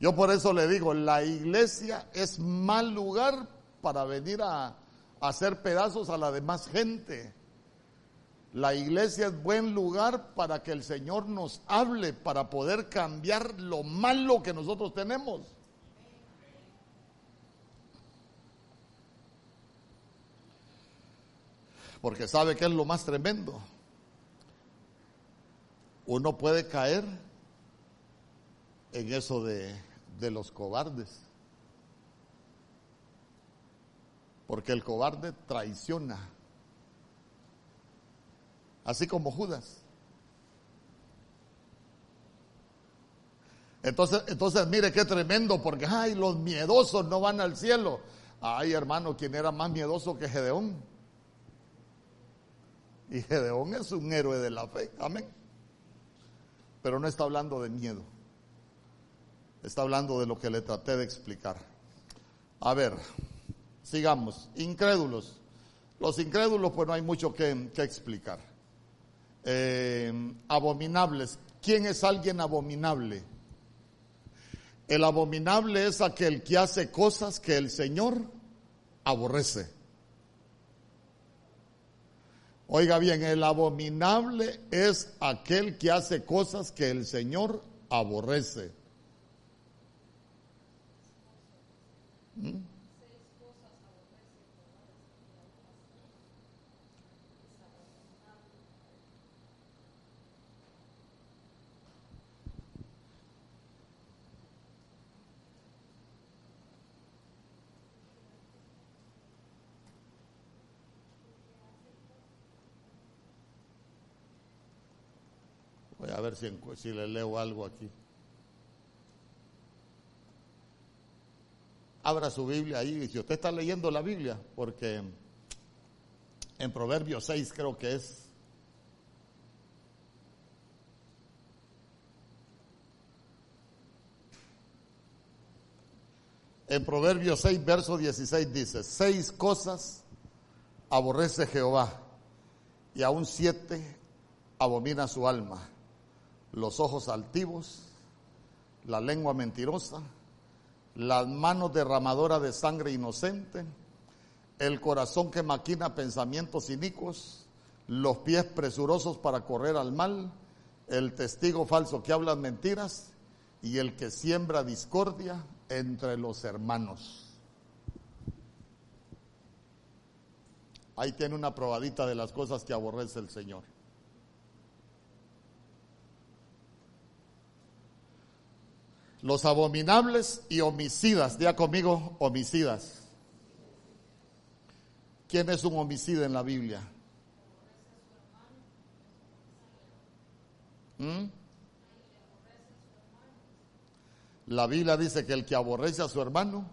Yo por eso le digo, la iglesia es mal lugar para venir a, hacer pedazos a la demás gente. La iglesia es buen lugar para que el Señor nos hable, para poder cambiar lo malo que nosotros tenemos. Porque sabe que es lo más tremendo. Uno puede caer en eso de, de los cobardes. Porque el cobarde traiciona. Así como Judas. Entonces, entonces mire qué tremendo, porque ay, los miedosos no van al cielo. Ay, hermano, ¿quién era más miedoso que Gedeón? Y Gedeón es un héroe de la fe, amén. Pero no está hablando de miedo. Está hablando de lo que le traté de explicar. A ver, Sigamos, incrédulos. Los incrédulos, pues no hay mucho que, explicar. Eh, abominables. ¿Quién es alguien abominable? El abominable es aquel que hace cosas que el Señor aborrece. Oiga bien, el abominable es aquel que hace cosas que el Señor aborrece. ¿Mm? a ver si, si le leo algo aquí. Abra su Biblia ahí, y si usted está leyendo la Biblia, porque en Proverbios 6 creo que es. En Proverbios 6, verso 16 dice, seis cosas aborrece Jehová y aún siete abomina su alma los ojos altivos, la lengua mentirosa, las manos derramadoras de sangre inocente, el corazón que maquina pensamientos inicuos, los pies presurosos para correr al mal, el testigo falso que habla mentiras y el que siembra discordia entre los hermanos. Ahí tiene una probadita de las cosas que aborrece el Señor. Los abominables y homicidas, ya conmigo, homicidas. ¿Quién es un homicida en la Biblia? ¿Mm? La Biblia dice que el que aborrece a su hermano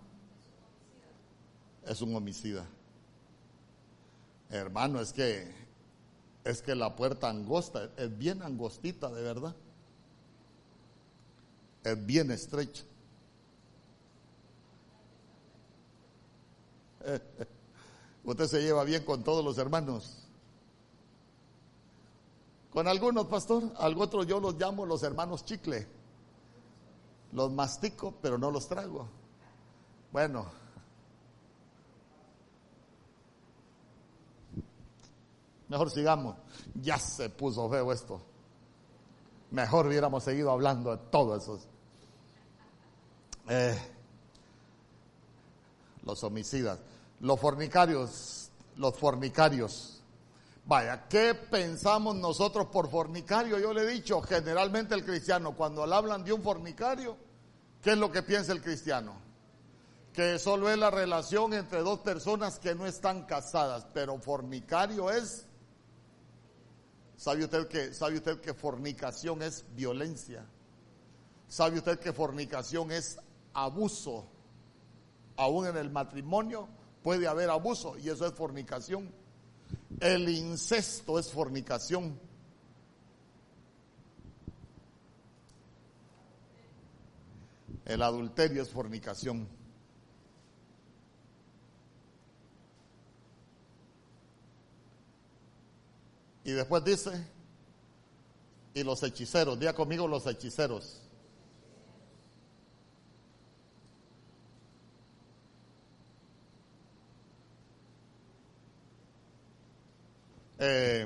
es un homicida. Hermano, es que es que la puerta angosta es bien angostita, de verdad es bien estrecho. Usted se lleva bien con todos los hermanos. Con algunos, pastor, algo otro yo los llamo los hermanos chicle. Los mastico, pero no los trago. Bueno. Mejor sigamos. Ya se puso feo esto. Mejor hubiéramos seguido hablando de todo eso. Eh, los homicidas, los fornicarios, los fornicarios. Vaya, ¿qué pensamos nosotros por fornicario? Yo le he dicho, generalmente el cristiano, cuando le hablan de un fornicario, ¿qué es lo que piensa el cristiano? Que solo es la relación entre dos personas que no están casadas, pero fornicario es, ¿sabe usted que, sabe usted que fornicación es violencia? ¿Sabe usted que fornicación es abuso? Aún en el matrimonio puede haber abuso y eso es fornicación. El incesto es fornicación. El adulterio es fornicación. Y después dice, y los hechiceros, día conmigo los hechiceros. Eh,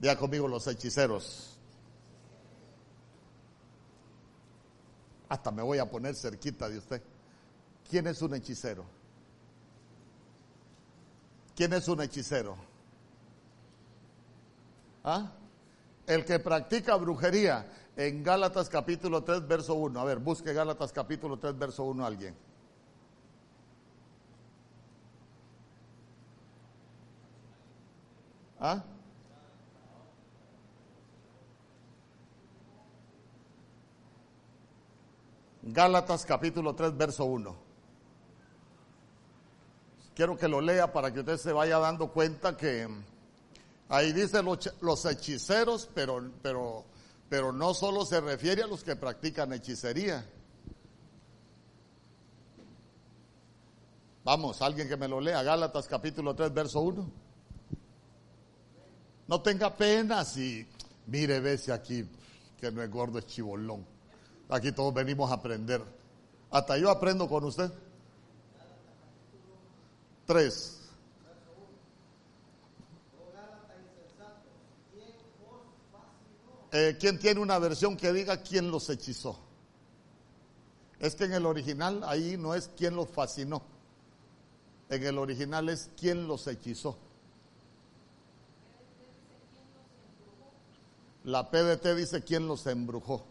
ya conmigo los hechiceros. Hasta me voy a poner cerquita de usted. ¿Quién es un hechicero? ¿Quién es un hechicero? ¿Ah? El que practica brujería en Gálatas capítulo 3, verso 1. A ver, busque Gálatas capítulo 3, verso 1 alguien. ¿Ah? Gálatas capítulo 3, verso 1. Quiero que lo lea para que usted se vaya dando cuenta que ahí dice los, hechiceros, pero, pero, pero no solo se refiere a los que practican hechicería. Vamos, alguien que me lo lea, Gálatas capítulo 3, verso 1. No tenga pena si, mire, ve si aquí, que no es gordo, es chibolón. Aquí todos venimos a aprender. Hasta yo aprendo con usted. Tres. Eh, ¿Quién tiene una versión que diga quién los hechizó? Es que en el original ahí no es quién los fascinó. En el original es quién los hechizó. La PDT dice quién los embrujó.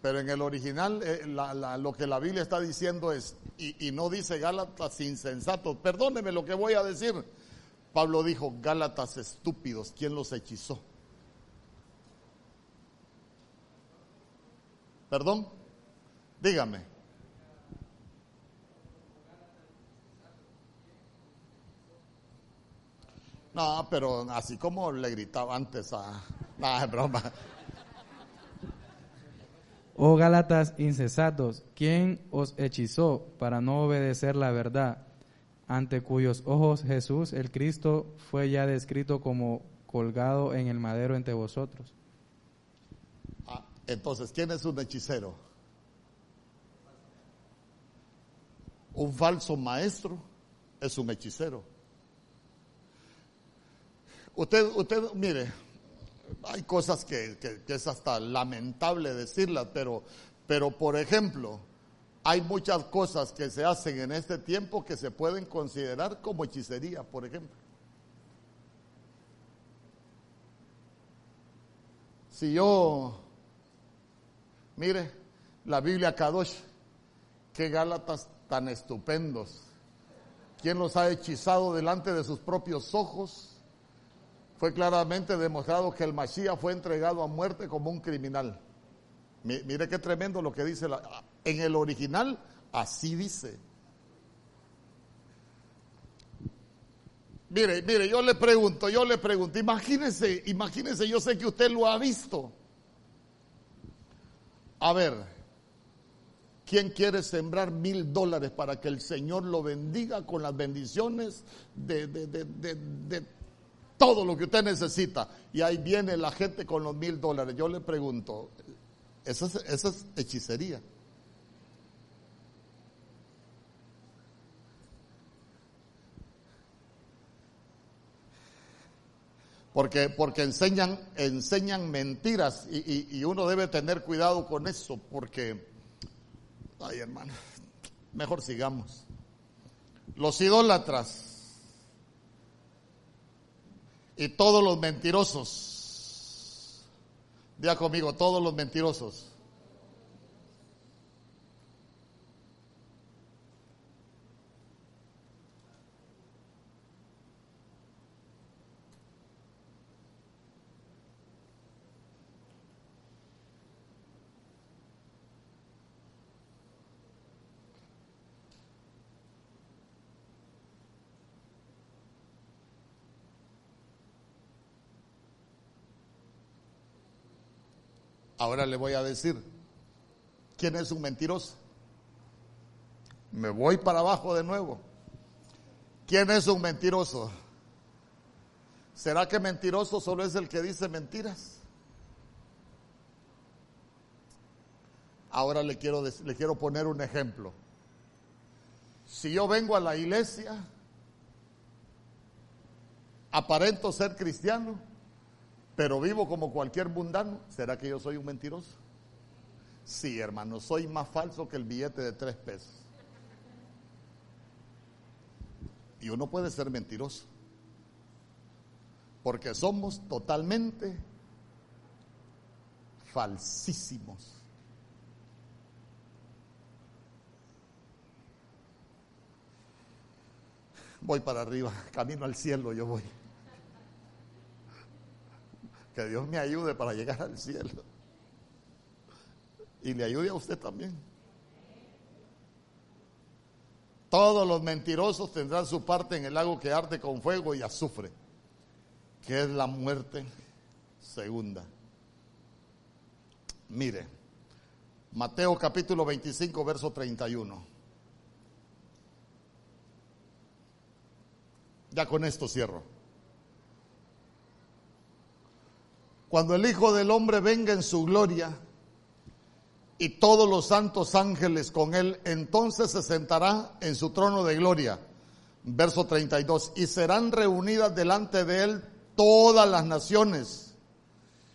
Pero en el original eh, lo que la Biblia está diciendo es, y, y no dice Gálatas insensatos, perdóneme lo que voy a decir. Pablo dijo, Gálatas estúpidos, ¿quién los hechizó? ¿Perdón? Dígame. No, pero así como le gritaba antes a... No, es broma. Oh Gálatas incesados, ¿quién os hechizó para no obedecer la verdad? Ante cuyos ojos Jesús el Cristo fue ya descrito como colgado en el madero entre vosotros. Ah, entonces, ¿quién es un hechicero? Un falso maestro es un hechicero. Usted, usted, mire, hay cosas que, es hasta lamentable decirlas, pero, pero por ejemplo, hay muchas cosas que se hacen en este tiempo que se pueden considerar como hechicería, por ejemplo. Si yo, mire, la Biblia Kadosh, qué Gálatas tan estupendos. ¿Quién los ha hechizado delante de sus propios ojos? Fue claramente demostrado que el Mashiach fue entregado a muerte como un criminal. Mire qué tremendo lo que dice en el original, así dice. Mire, mire, yo le pregunto, yo le pregunto, imagínese, imagínese, yo sé que usted lo ha visto. A ver, ¿quién quiere sembrar mil dólares para que el Señor lo bendiga con las bendiciones de, de, de, de todo lo que usted necesita. Y ahí viene la gente con los mil dólares. Yo le pregunto, eso es, es hechicería. Porque, porque enseñan, enseñan mentiras y, y uno debe tener cuidado con eso porque, ay hermano, mejor sigamos. Los idólatras y todos los mentirosos. Diga conmigo, todos los mentirosos. Ahora le voy a decir, ¿quién es un mentiroso? Me voy para abajo de nuevo. ¿Quién es un mentiroso? ¿Será que mentiroso solo es el que dice mentiras? Ahora le quiero, le quiero poner un ejemplo. Si yo vengo a la iglesia, aparento ser cristiano, pero vivo como cualquier mundano, ¿será que yo soy un mentiroso? Sí, hermano, soy más falso que el billete de tres pesos. Y uno puede ser mentiroso, porque somos totalmente falsísimos. Voy para arriba, camino al cielo yo voy. Que Dios me ayude para llegar al cielo. Y le ayude a usted también. Todos los mentirosos tendrán su parte en el lago que arde con fuego y azufre, que es la muerte segunda. Mire, Mateo capítulo 25, verso 31. Ya con esto cierro. Cuando el Hijo del Hombre venga en su gloria y todos los santos ángeles con él, entonces se sentará en su trono de gloria. Verso 32. Y serán reunidas delante de él todas las naciones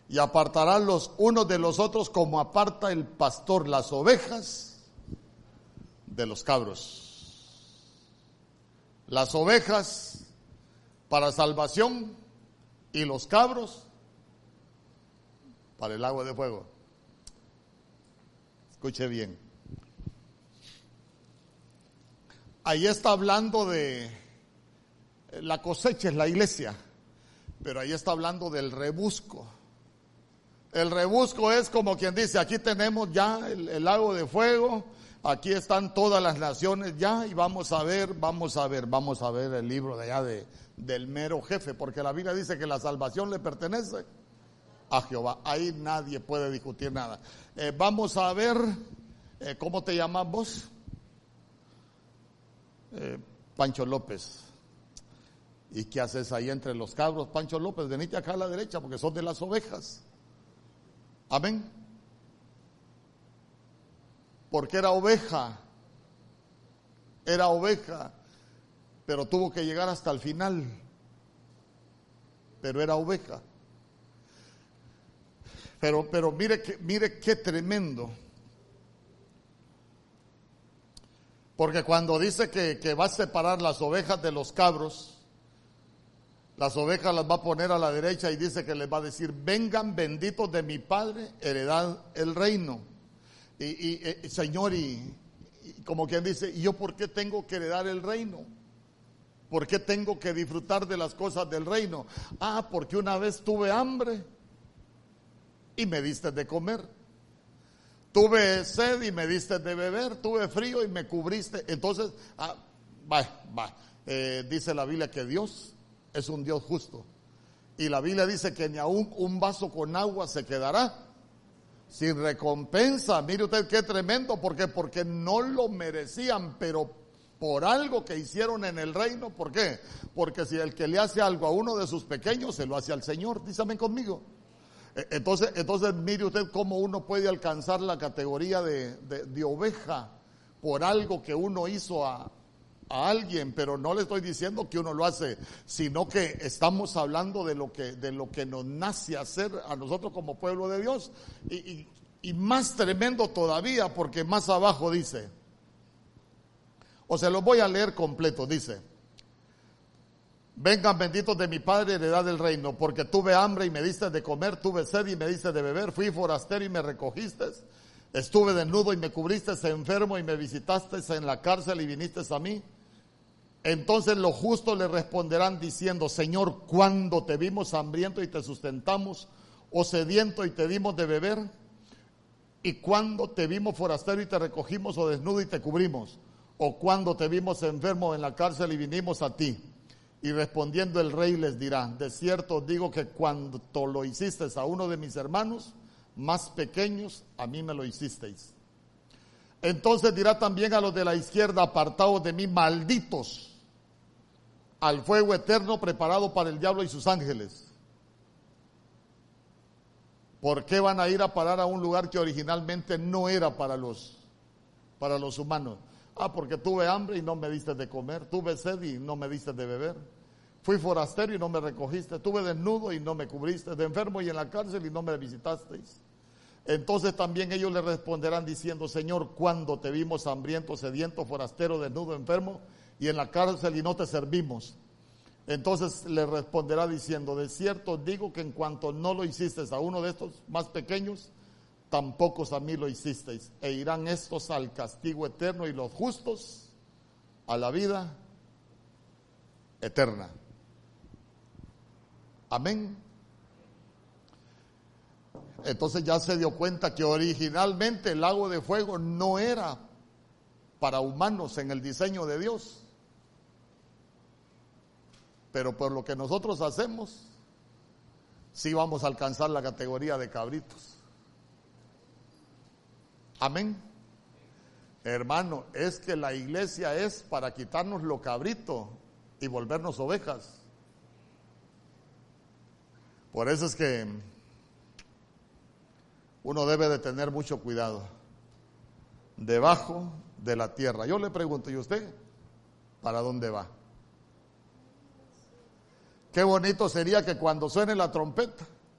y apartarán los unos de los otros como aparta el pastor las ovejas de los cabros. Las ovejas para salvación y los cabros para el agua de fuego. Escuche bien. Ahí está hablando de la cosecha es la iglesia, pero ahí está hablando del rebusco. El rebusco es como quien dice, aquí tenemos ya el, el lago de fuego, aquí están todas las naciones ya y vamos a ver, vamos a ver, vamos a ver el libro de allá de, del mero jefe, porque la Biblia dice que la salvación le pertenece a Jehová. Ahí nadie puede discutir nada. Eh, vamos a ver, eh, ¿cómo te llamas vos? Eh, Pancho López. ¿Y qué haces ahí entre los cabros? Pancho López, venite acá a la derecha porque son de las ovejas. Amén. Porque era oveja. Era oveja. Pero tuvo que llegar hasta el final. Pero era oveja. Pero, pero mire, que, mire qué tremendo. Porque cuando dice que, que va a separar las ovejas de los cabros, las ovejas las va a poner a la derecha y dice que les va a decir, vengan benditos de mi Padre, heredad el reino. Y, y, eh, Señor, y, y como quien dice, ¿y yo por qué tengo que heredar el reino? ¿Por qué tengo que disfrutar de las cosas del reino? Ah, porque una vez tuve hambre y me diste de comer. Tuve sed y me diste de beber, tuve frío y me cubriste. Entonces, ah, va, va. Eh, dice la Biblia que Dios es un Dios justo. Y la Biblia dice que ni aún un vaso con agua se quedará sin recompensa. Mire usted qué tremendo, porque porque no lo merecían, pero por algo que hicieron en el reino, ¿por qué? Porque si el que le hace algo a uno de sus pequeños se lo hace al Señor, dígame conmigo. Entonces, entonces mire usted cómo uno puede alcanzar la categoría de, de, de oveja por algo que uno hizo a, a alguien, pero no le estoy diciendo que uno lo hace, sino que estamos hablando de lo que, de lo que nos nace hacer a nosotros como pueblo de Dios. Y, y- y más tremendo todavía, porque más abajo dice, o se lo voy a leer completo, dice, vengan benditos de mi Padre, heredad del reino, porque tuve hambre y me diste de comer, tuve sed y me diste de beber, fui forastero y me recogiste, estuve desnudo y me cubriste, enfermo y me visitaste en la cárcel y viniste a mí. Entonces los justos le responderán diciendo, Señor, ¿cuándo te vimos hambriento y te sustentamos, o sediento y te dimos de beber? ¿Y cuándo te vimos forastero y te recogimos, o desnudo y te cubrimos? ¿O cuándo te vimos enfermo en la cárcel y vinimos a ti? Y respondiendo el rey les dirá, de cierto digo que cuando lo hiciste a uno de mis hermanos más pequeños, a mí me lo hicisteis. Entonces dirá también a los de la izquierda, apartados de mí, malditos, al fuego eterno preparado para el diablo y sus ángeles. ¿Por qué van a ir a parar a un lugar que originalmente no era para los, para los humanos? Ah, porque tuve hambre y no me diste de comer, tuve sed y no me diste de beber. Fui forastero y no me recogiste, tuve desnudo y no me cubriste, de enfermo y en la cárcel y no me visitasteis. Entonces también ellos le responderán diciendo, Señor, ¿cuándo te vimos hambriento, sediento, forastero, desnudo, enfermo y en la cárcel y no te servimos? Entonces le responderá diciendo, de cierto digo que en cuanto no lo hiciste a uno de estos más pequeños, tampoco a mí lo hicisteis. E irán estos al castigo eterno y los justos a la vida eterna. Amén. Entonces ya se dio cuenta que originalmente el lago de fuego no era para humanos en el diseño de Dios. Pero por lo que nosotros hacemos, sí vamos a alcanzar la categoría de cabritos. Amén. Hermano, es que la iglesia es para quitarnos lo cabrito y volvernos ovejas. Por eso es que uno debe de tener mucho cuidado debajo de la tierra. Yo le pregunto, ¿y usted para dónde va? Qué bonito sería que cuando suene la trompeta,